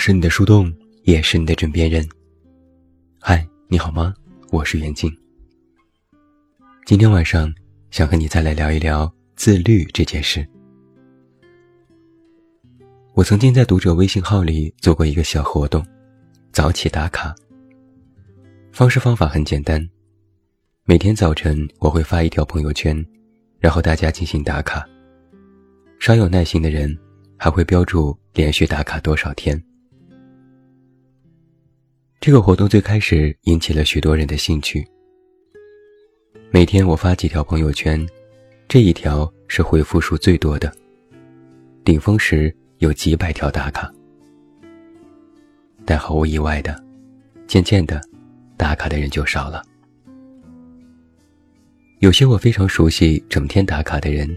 是你的树洞，也是你的枕边人。嗨，你好吗？我是袁静。今天晚上想和你再来聊一聊自律这件事。我曾经在读者微信号里做过一个小活动，早起打卡。方式方法很简单，每天早晨我会发一条朋友圈，然后大家进行打卡。稍有耐心的人还会标注连续打卡多少天。这个活动最开始引起了许多人的兴趣。每天我发几条朋友圈，这一条是回复数最多的，顶峰时有几百条打卡。但毫无意外的，渐渐的，打卡的人就少了。有些我非常熟悉、整天打卡的人。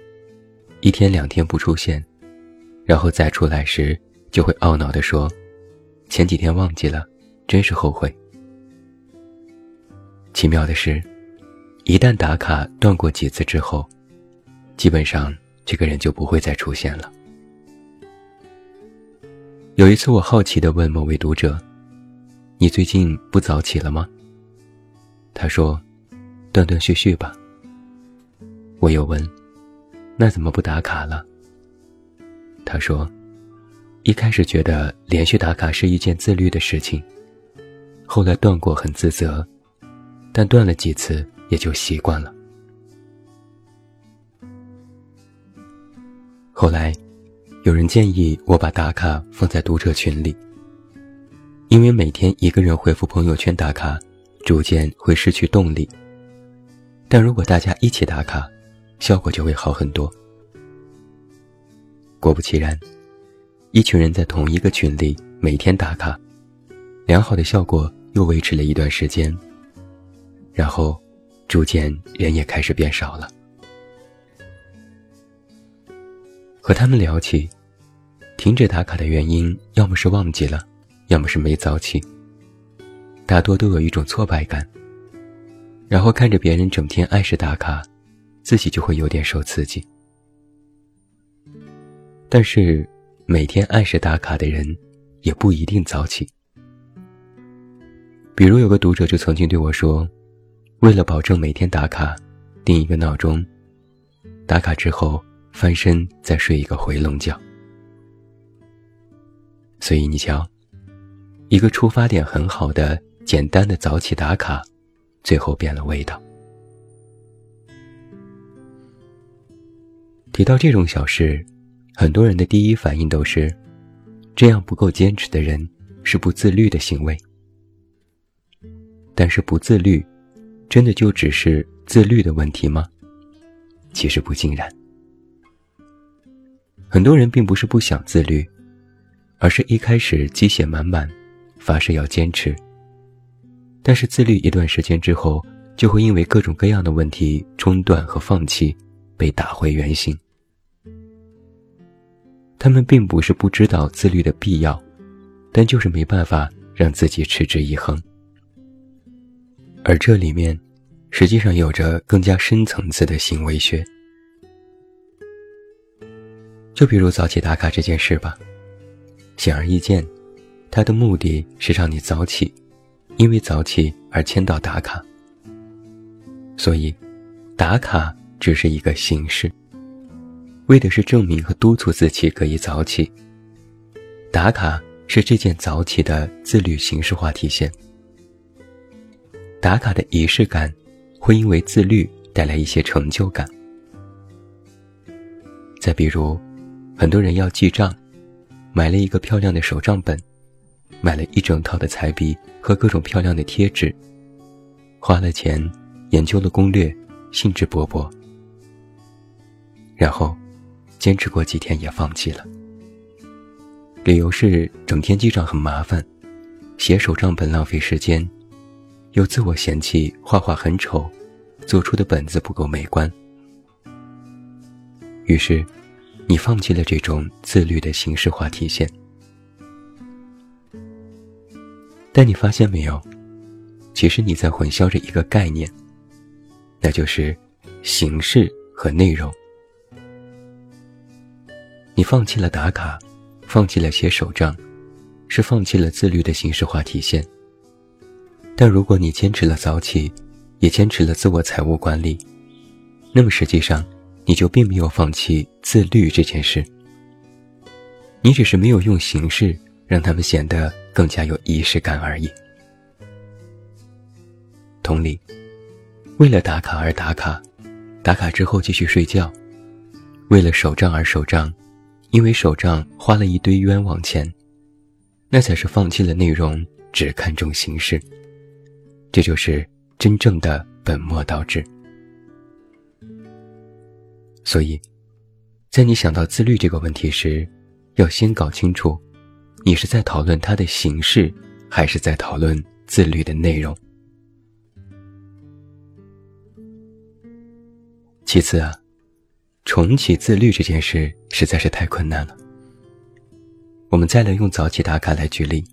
一天两天不出现，然后再出来时就会懊恼地说：“前几天忘记了，真是后悔。”奇妙的是，一旦打卡断过几次之后，基本上这个人就不会再出现了。有一次，我好奇地问某位读者：“你最近不早起了吗？”他说：“断断续续吧。”我又问。那怎么不打卡了？他说：“一开始觉得连续打卡是一件自律的事情，后来断过很自责，但断了几次也就习惯了。后来，有人建议我把打卡放在读者群里，因为每天一个人回复朋友圈打卡，逐渐会失去动力。但如果大家一起打卡，”效果就会好很多。果不其然，一群人在同一个群里每天打卡，良好的效果又维持了一段时间。然后，逐渐人也开始变少了。和他们聊起，停止打卡的原因，要么是忘记了，要么是没早起。大多都有一种挫败感，然后看着别人整天按时打卡。自己就会有点受刺激，但是每天按时打卡的人也不一定早起。比如有个读者就曾经对我说：“为了保证每天打卡，定一个闹钟，打卡之后翻身再睡一个回笼觉。”所以你瞧，一个出发点很好的简单的早起打卡，最后变了味道。提到这种小事，很多人的第一反应都是：这样不够坚持的人是不自律的行为。但是不自律，真的就只是自律的问题吗？其实不尽然。很多人并不是不想自律，而是一开始积血满满，发誓要坚持。但是自律一段时间之后，就会因为各种各样的问题中断和放弃，被打回原形。他们并不是不知道自律的必要，但就是没办法让自己持之以恒。而这里面，实际上有着更加深层次的行为学。就比如早起打卡这件事吧，显而易见，它的目的是让你早起，因为早起而签到打卡。所以，打卡只是一个形式。为的是证明和督促自己可以早起。打卡是这件早起的自律形式化体现。打卡的仪式感，会因为自律带来一些成就感。再比如，很多人要记账，买了一个漂亮的手账本，买了一整套的彩笔和各种漂亮的贴纸，花了钱研究了攻略，兴致勃勃，然后。坚持过几天也放弃了，理由是整天记账很麻烦，写手账本浪费时间，又自我嫌弃画画很丑，做出的本子不够美观。于是，你放弃了这种自律的形式化体现。但你发现没有，其实你在混淆着一个概念，那就是形式和内容。你放弃了打卡，放弃了写手账，是放弃了自律的形式化体现。但如果你坚持了早起，也坚持了自我财务管理，那么实际上，你就并没有放弃自律这件事。你只是没有用形式让他们显得更加有仪式感而已。同理，为了打卡而打卡，打卡之后继续睡觉；为了手账而手账，因为手账花了一堆冤枉钱，那才是放弃了内容，只看重形式。这就是真正的本末倒置。所以，在你想到自律这个问题时，要先搞清楚，你是在讨论它的形式，还是在讨论自律的内容。其次啊，重启自律这件事实在是太困难了。我们再来用早起打卡来举例。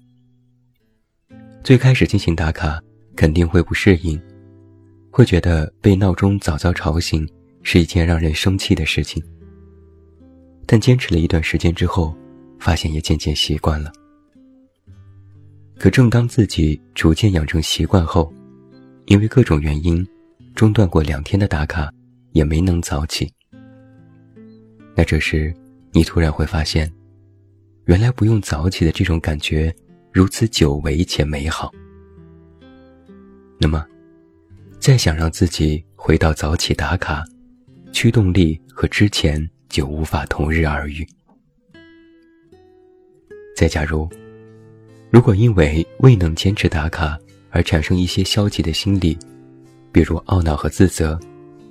最开始进行打卡，肯定会不适应，会觉得被闹钟早早吵醒是一件让人生气的事情。但坚持了一段时间之后，发现也渐渐习惯了。可正当自己逐渐养成习惯后，因为各种原因，中断过两天的打卡，也没能早起。那这时，你突然会发现，原来不用早起的这种感觉如此久违且美好。那么，再想让自己回到早起打卡，驱动力和之前。就无法同日而语。再假如，如果因为未能坚持打卡而产生一些消极的心理，比如懊恼和自责，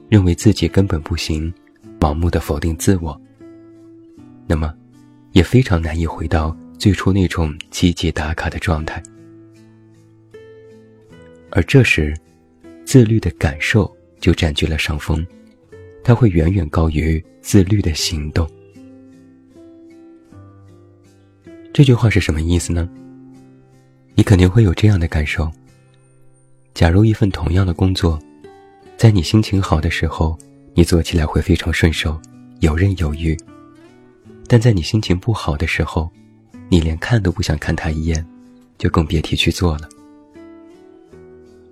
认为自己根本不行，盲目的否定自我，那么也非常难以回到最初那种积极打卡的状态。而这时，自律的感受就占据了上风。它会远远高于自律的行动。这句话是什么意思呢？你肯定会有这样的感受：假如一份同样的工作，在你心情好的时候，你做起来会非常顺手、游刃有余；但在你心情不好的时候，你连看都不想看他一眼，就更别提去做了。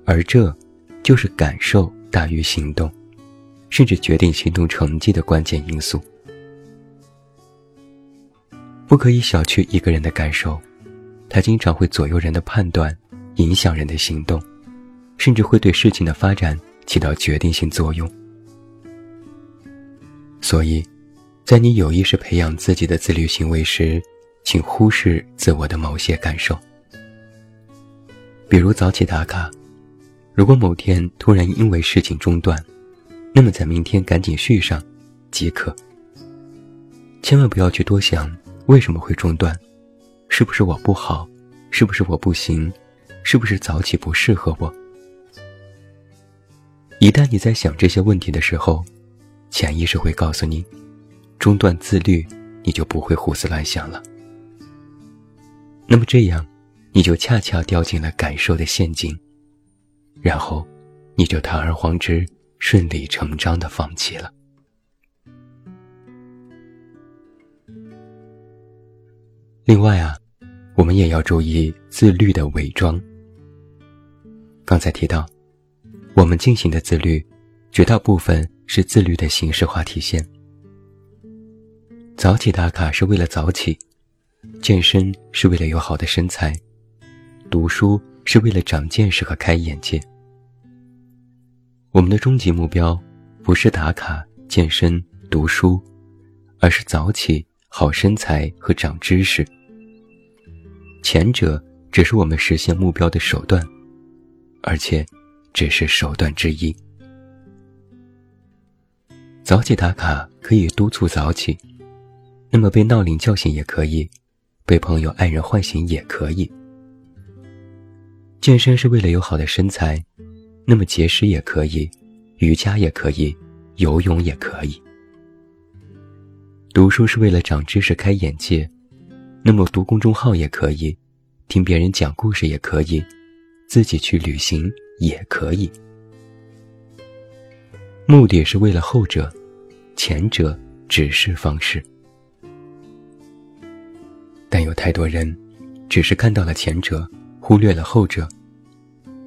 而这，就是感受大于行动。甚至决定行动成绩的关键因素。不可以小觑一个人的感受，他经常会左右人的判断，影响人的行动，甚至会对事情的发展起到决定性作用。所以，在你有意识培养自己的自律行为时，请忽视自我的某些感受，比如早起打卡。如果某天突然因为事情中断，那么在明天赶紧续上，即可。千万不要去多想为什么会中断，是不是我不好，是不是我不行，是不是早起不适合我？一旦你在想这些问题的时候，潜意识会告诉你，中断自律，你就不会胡思乱想了。那么这样，你就恰恰掉进了感受的陷阱，然后，你就堂而皇之。顺理成章的放弃了。另外啊，我们也要注意自律的伪装。刚才提到，我们进行的自律，绝大部分是自律的形式化体现。早起打卡是为了早起，健身是为了有好的身材，读书是为了长见识和开眼界。我们的终极目标，不是打卡、健身、读书，而是早起、好身材和长知识。前者只是我们实现目标的手段，而且只是手段之一。早起打卡可以督促早起，那么被闹铃叫醒也可以，被朋友、爱人唤醒也可以。健身是为了有好的身材。那么节食也可以，瑜伽也可以，游泳也可以。读书是为了长知识、开眼界，那么读公众号也可以，听别人讲故事也可以，自己去旅行也可以。目的是为了后者，前者只是方式。但有太多人，只是看到了前者，忽略了后者。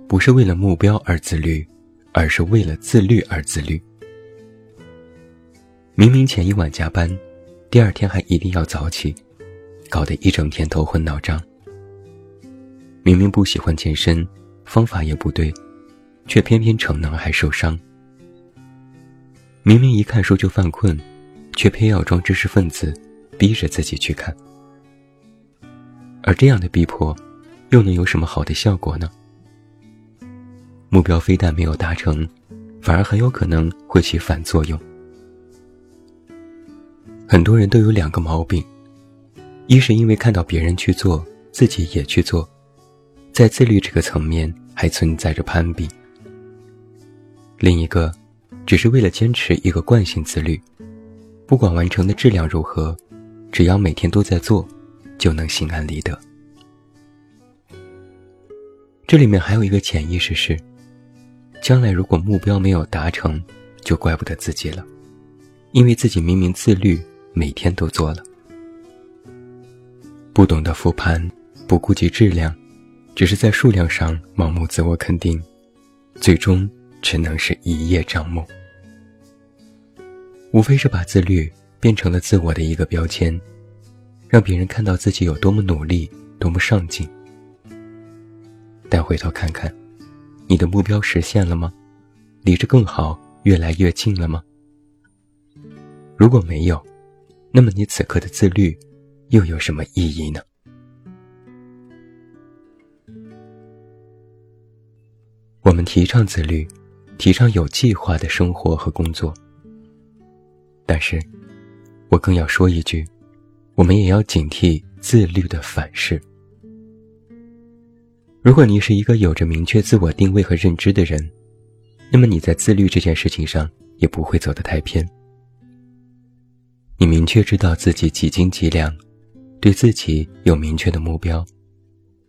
不是为了目标而自律，而是为了自律而自律。明明前一晚加班，第二天还一定要早起，搞得一整天头昏脑胀。明明不喜欢健身，方法也不对，却偏偏逞能还受伤。明明一看书就犯困，却偏要装知识分子，逼着自己去看。而这样的逼迫，又能有什么好的效果呢？目标非但没有达成，反而很有可能会起反作用。很多人都有两个毛病：一是因为看到别人去做，自己也去做，在自律这个层面还存在着攀比；另一个，只是为了坚持一个惯性自律，不管完成的质量如何，只要每天都在做。就能心安理得。这里面还有一个潜意识是：将来如果目标没有达成，就怪不得自己了，因为自己明明自律，每天都做了。不懂得复盘，不顾及质量，只是在数量上盲目自我肯定，最终只能是一叶障目。无非是把自律变成了自我的一个标签。让别人看到自己有多么努力，多么上进。但回头看看，你的目标实现了吗？离着更好越来越近了吗？如果没有，那么你此刻的自律又有什么意义呢？我们提倡自律，提倡有计划的生活和工作。但是，我更要说一句。我们也要警惕自律的反噬。如果你是一个有着明确自我定位和认知的人，那么你在自律这件事情上也不会走得太偏。你明确知道自己几斤几两，对自己有明确的目标，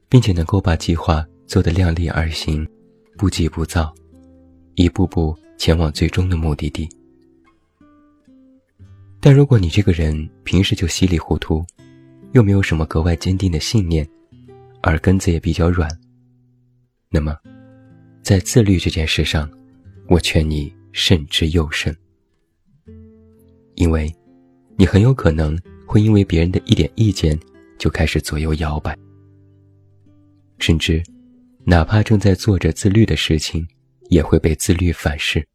并且能够把计划做得量力而行，不急不躁，一步步前往最终的目的地。但如果你这个人平时就稀里糊涂，又没有什么格外坚定的信念，耳根子也比较软，那么，在自律这件事上，我劝你慎之又慎，因为，你很有可能会因为别人的一点意见就开始左右摇摆，甚至，哪怕正在做着自律的事情，也会被自律反噬。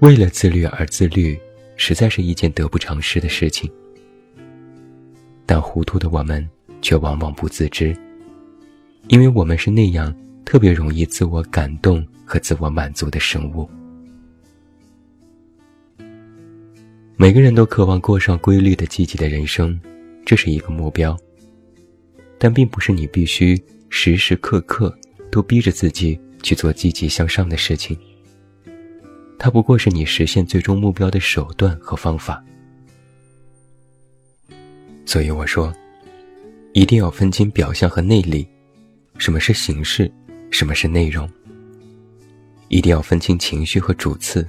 为了自律而自律，实在是一件得不偿失的事情。但糊涂的我们却往往不自知，因为我们是那样特别容易自我感动和自我满足的生物。每个人都渴望过上规律的、积极的人生，这是一个目标。但并不是你必须时时刻刻都逼着自己去做积极向上的事情。它不过是你实现最终目标的手段和方法，所以我说，一定要分清表象和内里，什么是形式，什么是内容。一定要分清情绪和主次，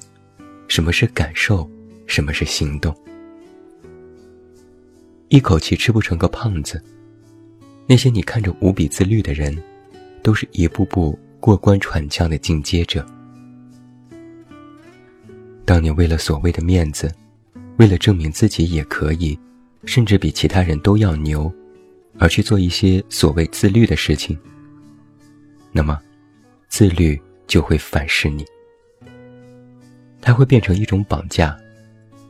什么是感受，什么是行动。一口气吃不成个胖子，那些你看着无比自律的人，都是一步步过关闯将的进阶者。当你为了所谓的面子，为了证明自己也可以，甚至比其他人都要牛，而去做一些所谓自律的事情，那么，自律就会反噬你。它会变成一种绑架，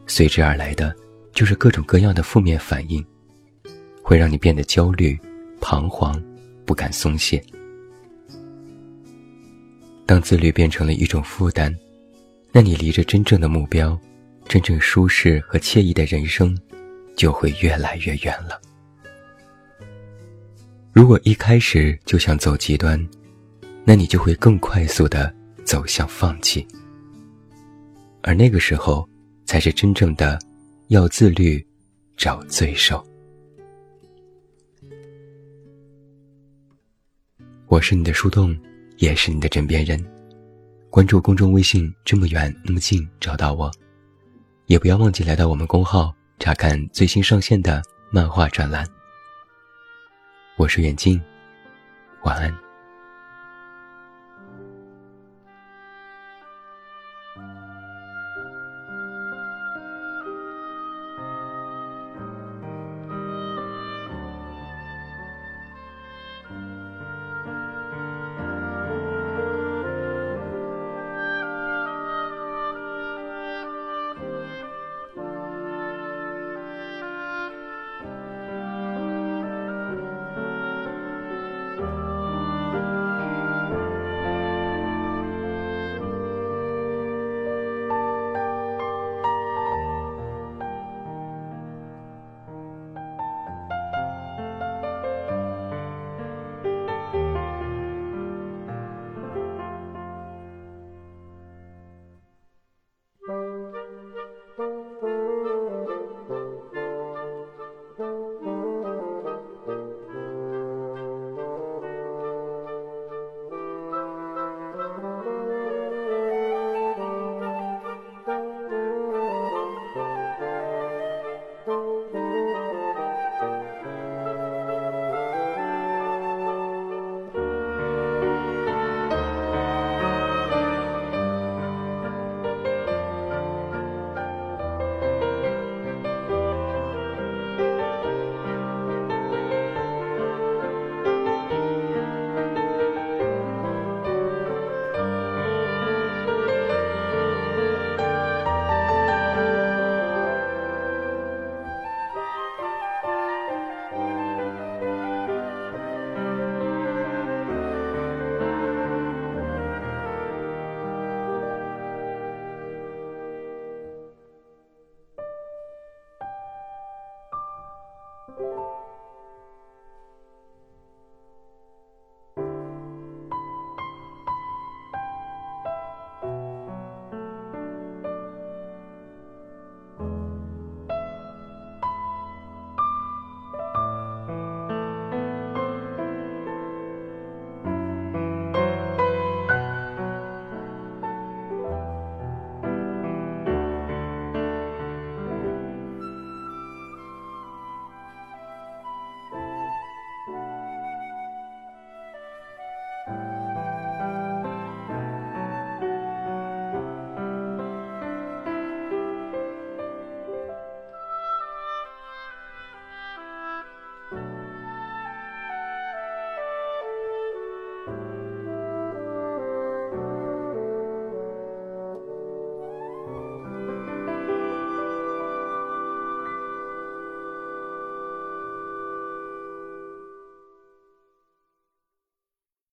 随之而来的就是各种各样的负面反应，会让你变得焦虑、彷徨，不敢松懈。当自律变成了一种负担。那你离着真正的目标，真正舒适和惬意的人生，就会越来越远了。如果一开始就想走极端，那你就会更快速的走向放弃。而那个时候，才是真正的要自律，找罪受。我是你的树洞，也是你的枕边人。关注公众微信，这么远那么近，找到我，也不要忘记来到我们公号查看最新上线的漫画专栏。我是远近，晚安。